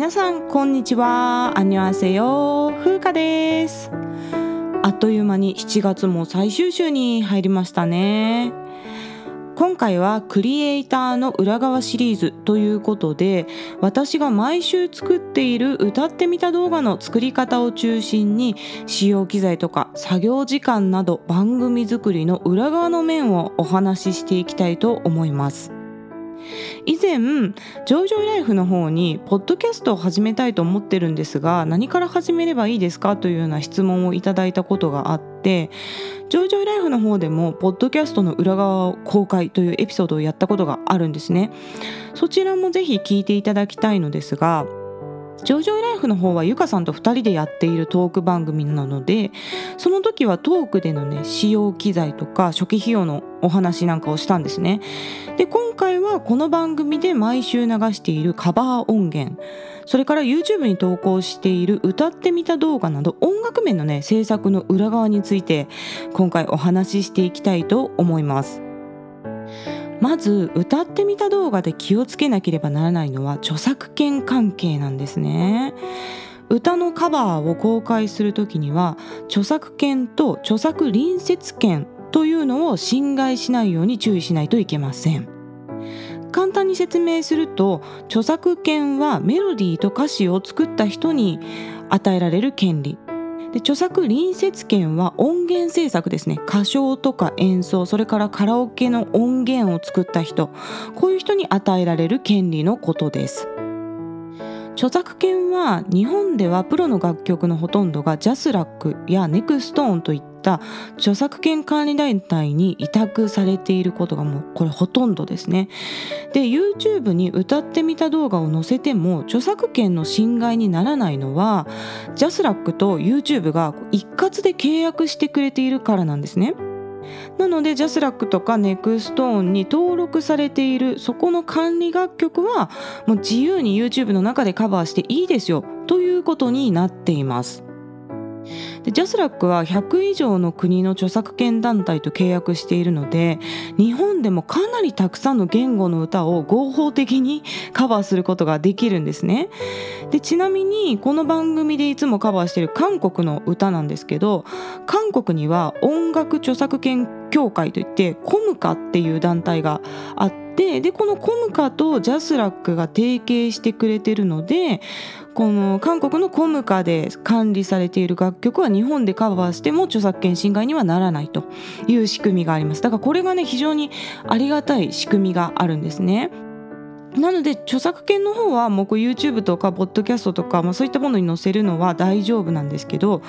皆さんこんにちは。アニョアセヨ風花です。あっという間に7月も最終週に入りましたね。今回はクリエイターの裏側シリーズということで私が毎週作っている歌ってみた動画の作り方を中心に使用機材とか作業時間など番組作りの裏側の面をお話ししていきたいと思います。以前ジョイジョイライフの方にポッドキャストを始めたいと思ってるんですが何から始めればいいですかというような質問をいただいたことがあってジョイジョイライフの方でもポッドキャストの裏側を公開というエピソードをやったことがあるんですね。そちらもぜひ聞いていただきたいのですがジョジョイライフの方はゆかさんと2人でやっているトーク番組なのでその時はトークでのね使用機材とか初期費用のお話なんかをしたんですね。で今回はこの番組で毎週流しているカバー音源それから YouTube に投稿している歌ってみた動画など音楽面のね制作の裏側について今回お話ししていきたいと思います。まず歌ってみた動画で気をつけなければならないのは著作権関係なんですね。歌のカバーを公開する時には著作権と著作隣接権というのを侵害しないように注意しないといけません。簡単に説明すると著作権はメロディーと歌詞を作った人に与えられる権利。で著作隣接権は音源制作ですね。歌唱とか演奏それからカラオケの音源を作った人。こういう人に与えられる権利のことです。著作権は日本ではプロの楽曲のほとんどが JASRAC や NexTone といった著作権管理団体に委託されていることがもうこれほとんどですね。で YouTube に歌ってみた動画を載せても著作権の侵害にならないのはジャスラックと YouTube が一括で契約してくれているからなんですね。なので JASRAC とか NexTone に登録されているそこの管理楽曲はもう自由に YouTube の中でカバーしていいですよということになっています。で JASRAC は100以上の国の著作権団体と契約しているので日本でもかなりたくさんの言語の歌を合法的にカバーすることができるんですね。でちなみにこの番組でいつもカバーしている韓国の歌なんですけど韓国には音楽著作権協会といってコムカっていう団体があってでこのコムカとジャスラックが提携してくれてるのでこの韓国のコムカで管理されている楽曲は日本でカバーしても著作権侵害にはならないという仕組みがありますだからこれがね非常にありがたい仕組みがあるんですね。なので著作権の方はもうこう YouTube とかポッドキャストとか、まあ、そういったものに載せるのは大丈夫なんですけど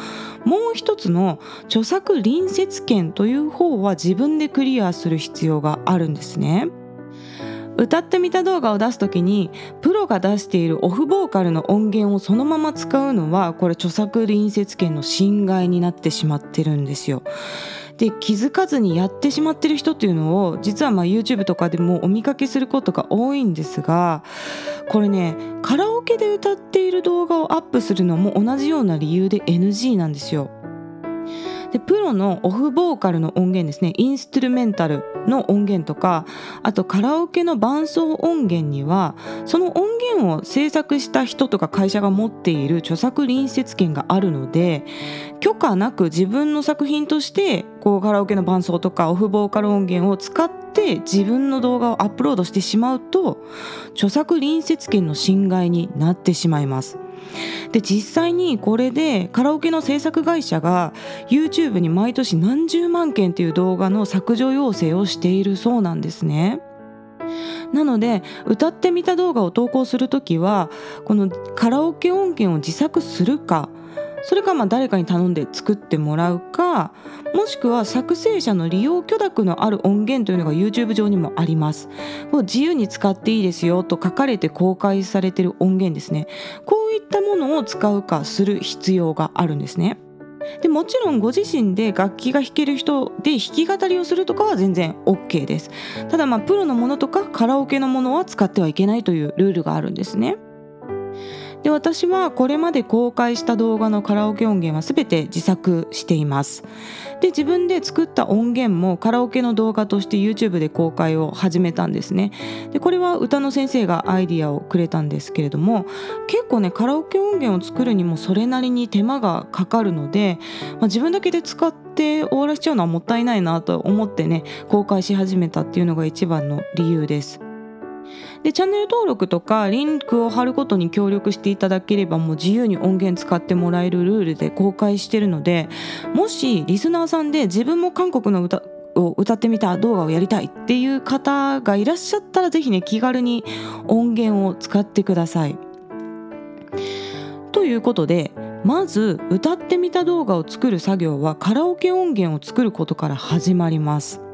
もう一つの著作隣接権という方は自分でクリアする必要があるんですね。歌ってみた動画を出す時にプロが出しているオフボーカルの音源をそのまま使うのはこれ著作隣接権の侵害になってしまってるんですよ。で気づかずにやってしまってる人っていうのを実はまあ YouTube とかでもお見かけすることが多いんですがこれねカラオケで歌っている動画をアップするのも同じような理由で NG なんですよ。でプロのオフボーカルの音源ですねインストゥルメンタルの音源とかあとカラオケの伴奏音源にはその音源を制作した人とか会社が持っている著作隣接権があるので許可なく自分の作品としてこうカラオケの伴奏とかオフボーカル音源を使って自分の動画をアップロードしてしまうと著作隣接権の侵害になってしまいます。で実際にこれでカラオケの制作会社が YouTube に毎年何十万件っていう動画の削除要請をしているそうなんですね。なので歌ってみた動画を投稿する時はこのカラオケ音源を自作するかそれかまあ誰かに頼んで作ってもらうかもしくは作成者の利用許諾のある音源というのが YouTube 上にもあります。自由に使っていいですよと書かれて公開されてる音源ですね。こういったものを使うかする必要があるんですね。でもちろんご自身で楽器が弾ける人で弾き語りをするとかは全然 OK です。ただまあプロのものとかカラオケのものは使ってはいけないというルールがあるんですね。で私はこれまで公開した動画のカラオケ音源は全て自作しています。で自分で作った音源もカラオケの動画として YouTube で公開を始めたんですね。でこれは歌の先生がアイディアをくれたんですけれども結構ねカラオケ音源を作るにもそれなりに手間がかかるので、まあ、自分だけで使って終わらせちゃうのはもったいないなと思ってね公開し始めたっていうのが一番の理由です。でチャンネル登録とかリンクを貼ることに協力していただければもう自由に音源使ってもらえるルールで公開してるのでもしリスナーさんで自分も韓国の歌を歌ってみた動画をやりたいっていう方がいらっしゃったら是非ね気軽に音源を使ってください。ということでまず歌ってみた動画を作る作業はカラオケ音源を作ることから始まります。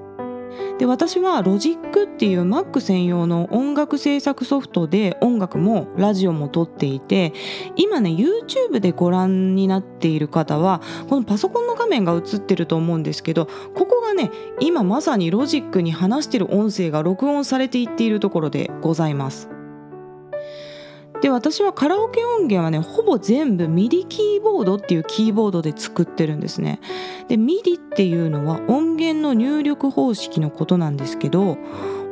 で私はロジックっていう Mac 専用の音楽制作ソフトで音楽もラジオも撮っていて今ね YouTube でご覧になっている方はこのパソコンの画面が映ってると思うんですけどここがね今まさにロジックに話してる音声が録音されていっているところでございます。で私はカラオケ音源はねほぼ全部 MIDI キーボードっていうキーボードで作ってるんですね。で MIDI っていうのは音源の入力方式のことなんですけど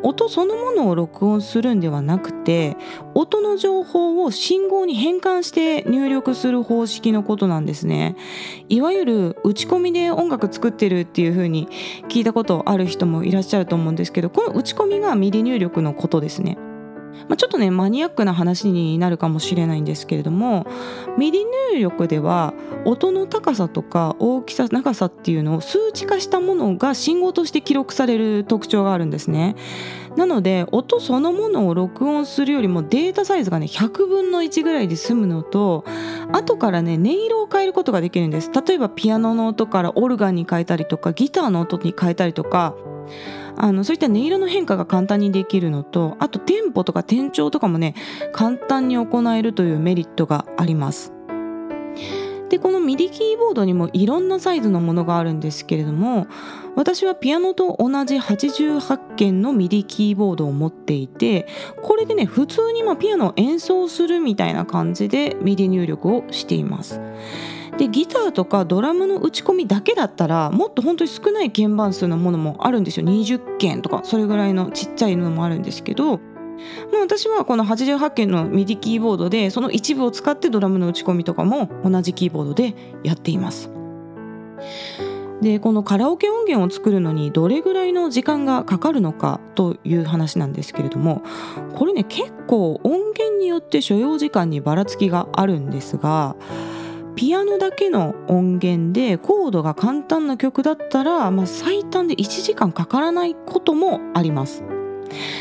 音そのものを録音するんではなくて音の情報を信号に変換して入力する方式のことなんですね。いわゆる打ち込みで音楽作ってるっていう風に聞いたことある人もいらっしゃると思うんですけどこの打ち込みが MIDI 入力のことですね。まあ、ちょっとねマニアックな話になるかもしれないんですけれどもMIDI 入力では音の高さとか大きさ長さっていうのを数値化したものが信号として記録される特徴があるんですね。なので音そのものを録音するよりもデータサイズがね100分の1ぐらいで済むのと後からね音色を変えることができるんです例えばピアノの音からオルガンに変えたりとかギターの音に変えたりとかあのそういった音色の変化が簡単にできるのとあとテンポとか転調とかもね簡単に行えるというメリットがあります。でこの MIDI キーボードにもいろんなサイズのものがあるんですけれども私はピアノと同じ88鍵の MIDI キーボードを持っていてこれでね普通にまピアノを演奏するみたいな感じで MIDI 入力をしています。でギターとかドラムの打ち込みだけだったらもっと本当に少ない鍵盤数のものもあるんですよ20鍵とかそれぐらいのちっちゃいのもあるんですけどまあ、私はこの88件のミディキーボードでその一部を使ってドラムの打ち込みとかも同じキーボードでやっています。でこのカラオケ音源を作るのにどれぐらいの時間がかかるのかという話なんですけれどもこれね結構音源によって所要時間にばらつきがあるんですがピアノだけの音源でコードが簡単な曲だったら、まあ、最短で1時間かからないこともあります。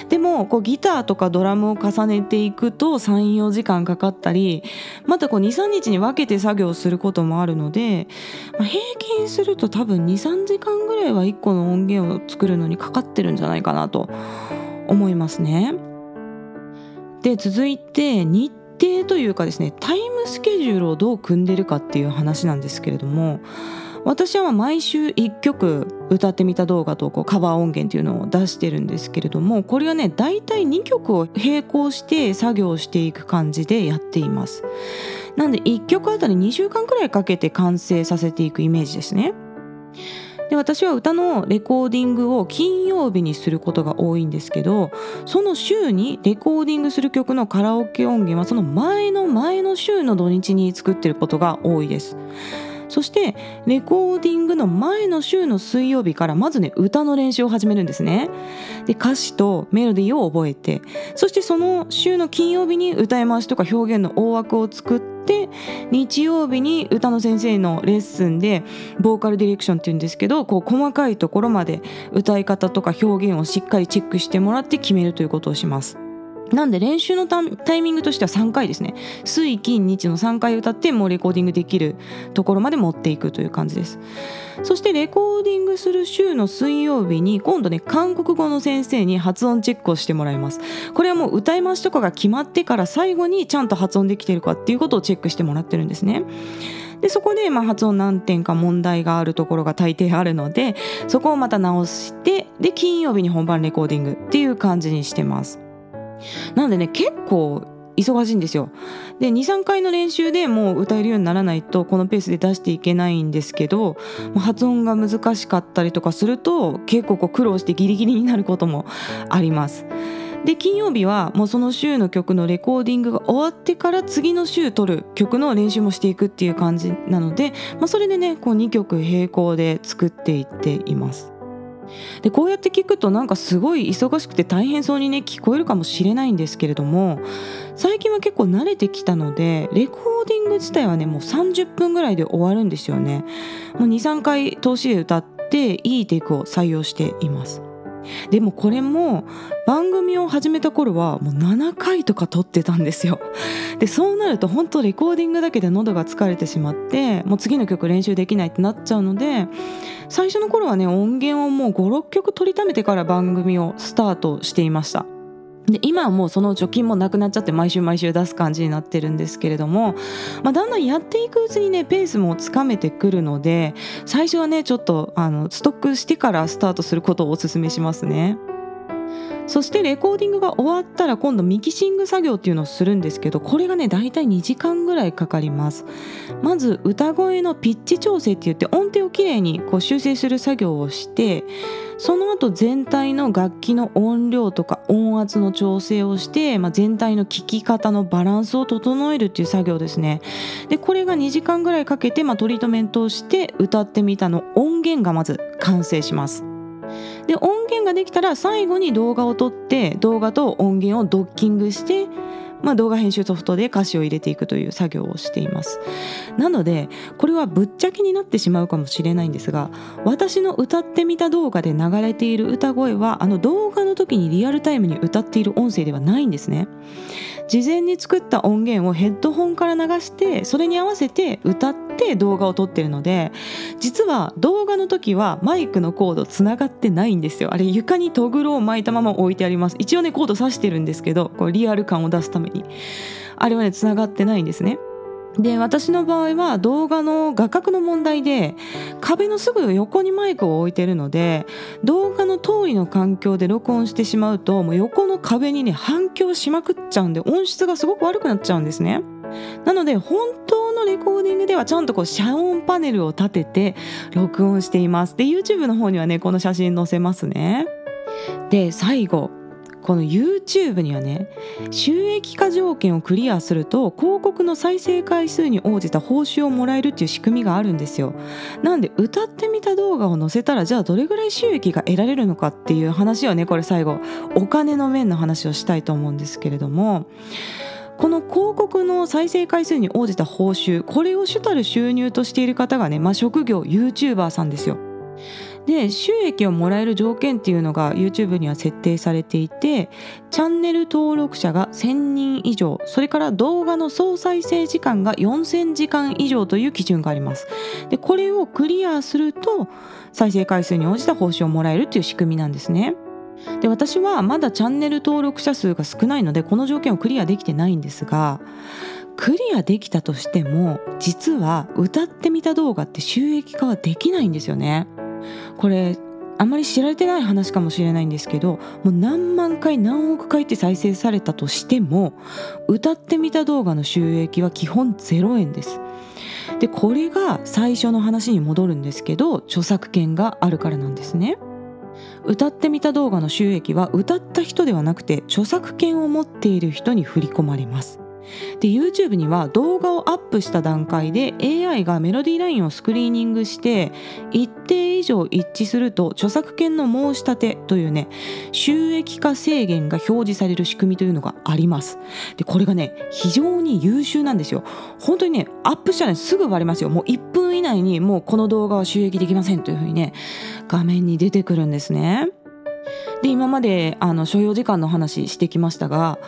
でもこうギターとかドラムを重ねていくと34時間かかったりまた23日に分けて作業することもあるので、まあ、平均すると多分23時間ぐらいは1個の音源を作るのにかかってるんじゃないかなと思いますね。で続いて日程というかですねタイムスケジュールをどう組んでるかっていう話なんですけれども私は毎週1曲歌ってみた動画とカバー音源っていうのを出してるんですけれどもこれはね大体2曲を並行して作業していく感じでやっています。なんで1曲あたり2週間くらいかけて完成させていくイメージですね。で私は歌のレコーディングを金曜日にすることが多いんですけどその週にレコーディングする曲のカラオケ音源はその前の前の週の土日に作ってることが多いです。そしてレコーディングの前の週の水曜日からまずね歌の練習を始めるんですねで歌詞とメロディーを覚えてそしてその週の金曜日に歌い回しとか表現の大枠を作って日曜日に歌の先生のレッスンでボーカルディレクションっていうんですけどこう細かいところまで歌い方とか表現をしっかりチェックしてもらって決めるということをします。なんで練習のタイミングとしては3回ですね。水金日の3回歌ってもうレコーディングできるところまで持っていくという感じです。そしてレコーディングする週の水曜日に今度ね韓国語の先生に発音チェックをしてもらいます。これはもう歌い回しとかが決まってから最後にちゃんと発音できてるかっていうことをチェックしてもらってるんですね。でそこでまあ発音何点か問題があるところが大抵あるのでそこをまた直してで金曜日に本番レコーディングっていう感じにしてます。なんでね結構忙しいんですよ。で23回の練習でもう歌えるようにならないとこのペースで出していけないんですけど発音が難しかったりとかすると結構こう苦労してギリギリになることもあります。で金曜日はもうその週の曲のレコーディングが終わってから次の週撮る曲の練習もしていくっていう感じなので、まあ、それでねこう2曲並行で作っていっています。でこうやって聞くとなんかすごい忙しくて大変そうにね聞こえるかもしれないんですけれども最近は結構慣れてきたのでレコーディング自体はねもう30分ぐらいで終わるんですよね。もう23回通しで歌っていいテイクを採用しています。でもこれも番組を始めた頃はもう7回とか撮ってたんですよ。でそうなると本当レコーディングだけで喉が疲れてしまってもう次の曲練習できないってなっちゃうので最初の頃はね音源をもう56曲取りためてから番組をスタートしていました。で今はもうその貯金もなくなっちゃって毎週毎週出す感じになってるんですけれども、まあ、だんだんやっていくうちにねペースもつかめてくるので最初はねちょっとあのストックしてからスタートすることをおすすめしますね。そしてレコーディングが終わったら今度ミキシング作業っていうのをするんですけどこれがねだいたい2時間ぐらいかかります。まず歌声のピッチ調整って言って音程をきれいにこう修正する作業をしてその後全体の楽器の音量とか音圧の調整をして、まあ、全体の聴き方のバランスを整えるっていう作業ですね。でこれが2時間ぐらいかけて、まあ、トリートメントをして歌ってみたの音源がまず完成します。で音源ができたら最後に動画を撮って動画と音源をドッキングしてまあ、動画編集ソフトで歌詞を入れていくという作業をしています。なのでこれはぶっちゃけになってしまうかもしれないんですが私の歌ってみた動画で流れている歌声はあの動画の時にリアルタイムに歌っている音声ではないんですね。事前に作った音源をヘッドホンから流してそれに合わせて歌って動画を撮ってるので実は動画の時はマイクのコードつながってないんですよ。あれ床にトグロを巻いたまま置いてあります。一応ねコード挿してるんですけどこれリアル感を出すために。あれはねつながってないんですね。で私の場合は動画の画角の問題で壁のすぐ横にマイクを置いてるので動画の通りの環境で録音してしまうともう横の壁にね反響しまくっちゃうんで音質がすごく悪くなっちゃうんですね。なので本当のレコーディングではちゃんとこう遮音パネルを立てて録音しています。で YouTube の方にはねこの写真載せますね。で最後この YouTube にはね収益化条件をクリアすると広告の再生回数に応じた報酬をもらえるっていう仕組みがあるんですよ。なんで歌ってみた動画を載せたらじゃあどれぐらい収益が得られるのかっていう話をねこれ最後。お金の面の話をしたいと思うんですけれども。この広告の再生回数に応じた報酬これを主たる収入としている方がね、まあ、職業 YouTuber さんですよ。で収益をもらえる条件っていうのが YouTube には設定されていてチャンネル登録者が1000人以上それから動画の総再生時間が4000時間以上という基準があります。でこれをクリアすると再生回数に応じた報酬をもらえるっていう仕組みなんですね。で私はまだチャンネル登録者数が少ないのでこの条件をクリアできてないんですがクリアできたとしても実は歌ってみた動画って収益化はできないんですよね。これあまり知られてない話かもしれないんですけどもう何万回何億回って再生されたとしても歌ってみた動画の収益は基本0円です。でこれが最初の話に戻るんですけど著作権があるからなんですね。歌ってみた動画の収益は歌った人ではなくて著作権を持っている人に振り込まれます。で YouTube には動画をアップした段階で AI がメロディーラインをスクリーニングして一定以上一致すると著作権の申し立てというね収益化制限が表示される仕組みというのがあります。でこれがね非常に優秀なんですよ。本当にねアップしたらすぐ割れますよ。もう1分以内にもうこの動画は収益できませんというふうにね画面に出てくるんですね。で今まであの所要時間の話してきましたが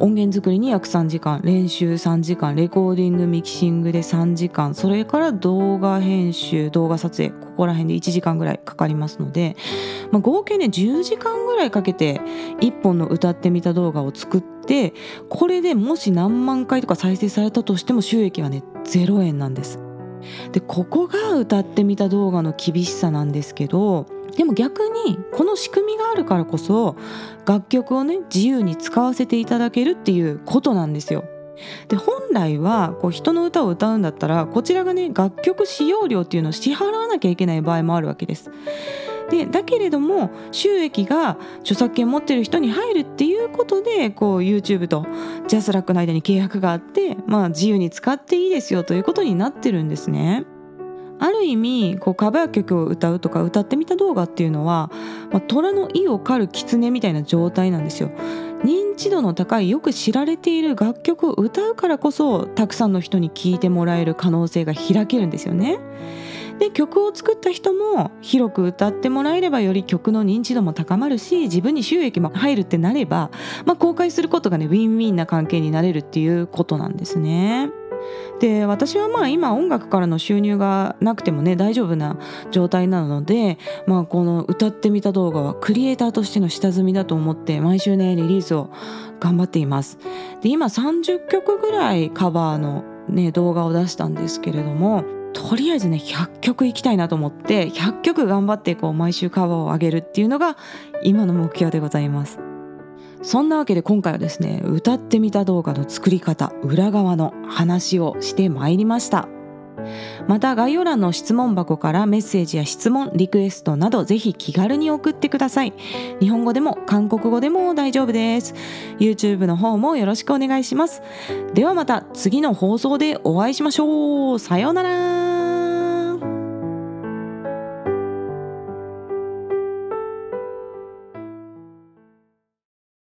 音源作りに約3時間練習3時間レコーディングミキシングで3時間それから動画編集動画撮影ここら辺で1時間ぐらいかかりますので、まあ、合計ね10時間ぐらいかけて1本の歌ってみた動画を作ってこれでもし何万回とか再生されたとしても収益はね0円なんです。でここが歌ってみた動画の厳しさなんですけどでも逆にこの仕組みがあるからこそ楽曲をね自由に使わせていただけるっていうことなんですよ。で本来はこう人の歌を歌うんだったらこちらがね楽曲使用料っていうのを支払わなきゃいけない場合もあるわけです。でだけれども収益が著作権持ってる人に入るっていうことでこう YouTube とジャスラックの間に契約があって、まあ、自由に使っていいですよということになってるんですね。ある意味こうカバー曲を歌うとか歌ってみた動画っていうのは、まあ、虎の意を狩る狐みたいな状態なんですよ。認知度の高いよく知られている楽曲を歌うからこそたくさんの人に聴いてもらえる可能性が開けるんですよね。で曲を作った人も広く歌ってもらえればより曲の認知度も高まるし自分に収益も入るってなれば、まあ、公開することがねウィンウィンな関係になれるっていうことなんですね。で私はまあ今音楽からの収入がなくてもね大丈夫な状態なので、まあ、この歌ってみた動画はクリエイターとしての下積みだと思って毎週ねリリースを頑張っています。で今30曲ぐらいカバーのね動画を出したんですけれどもとりあえずね100曲いきたいなと思って100曲頑張ってこう毎週カバーを上げるっていうのが今の目標でございます。そんなわけで今回はですね歌ってみた動画の作り方裏側の話をしてまいりました。また概要欄の質問箱からメッセージや質問リクエストなどぜひ気軽に送ってください。日本語でも韓国語でも大丈夫です。YouTube の方もよろしくお願いします。ではまた次の放送でお会いしましょう。さようなら。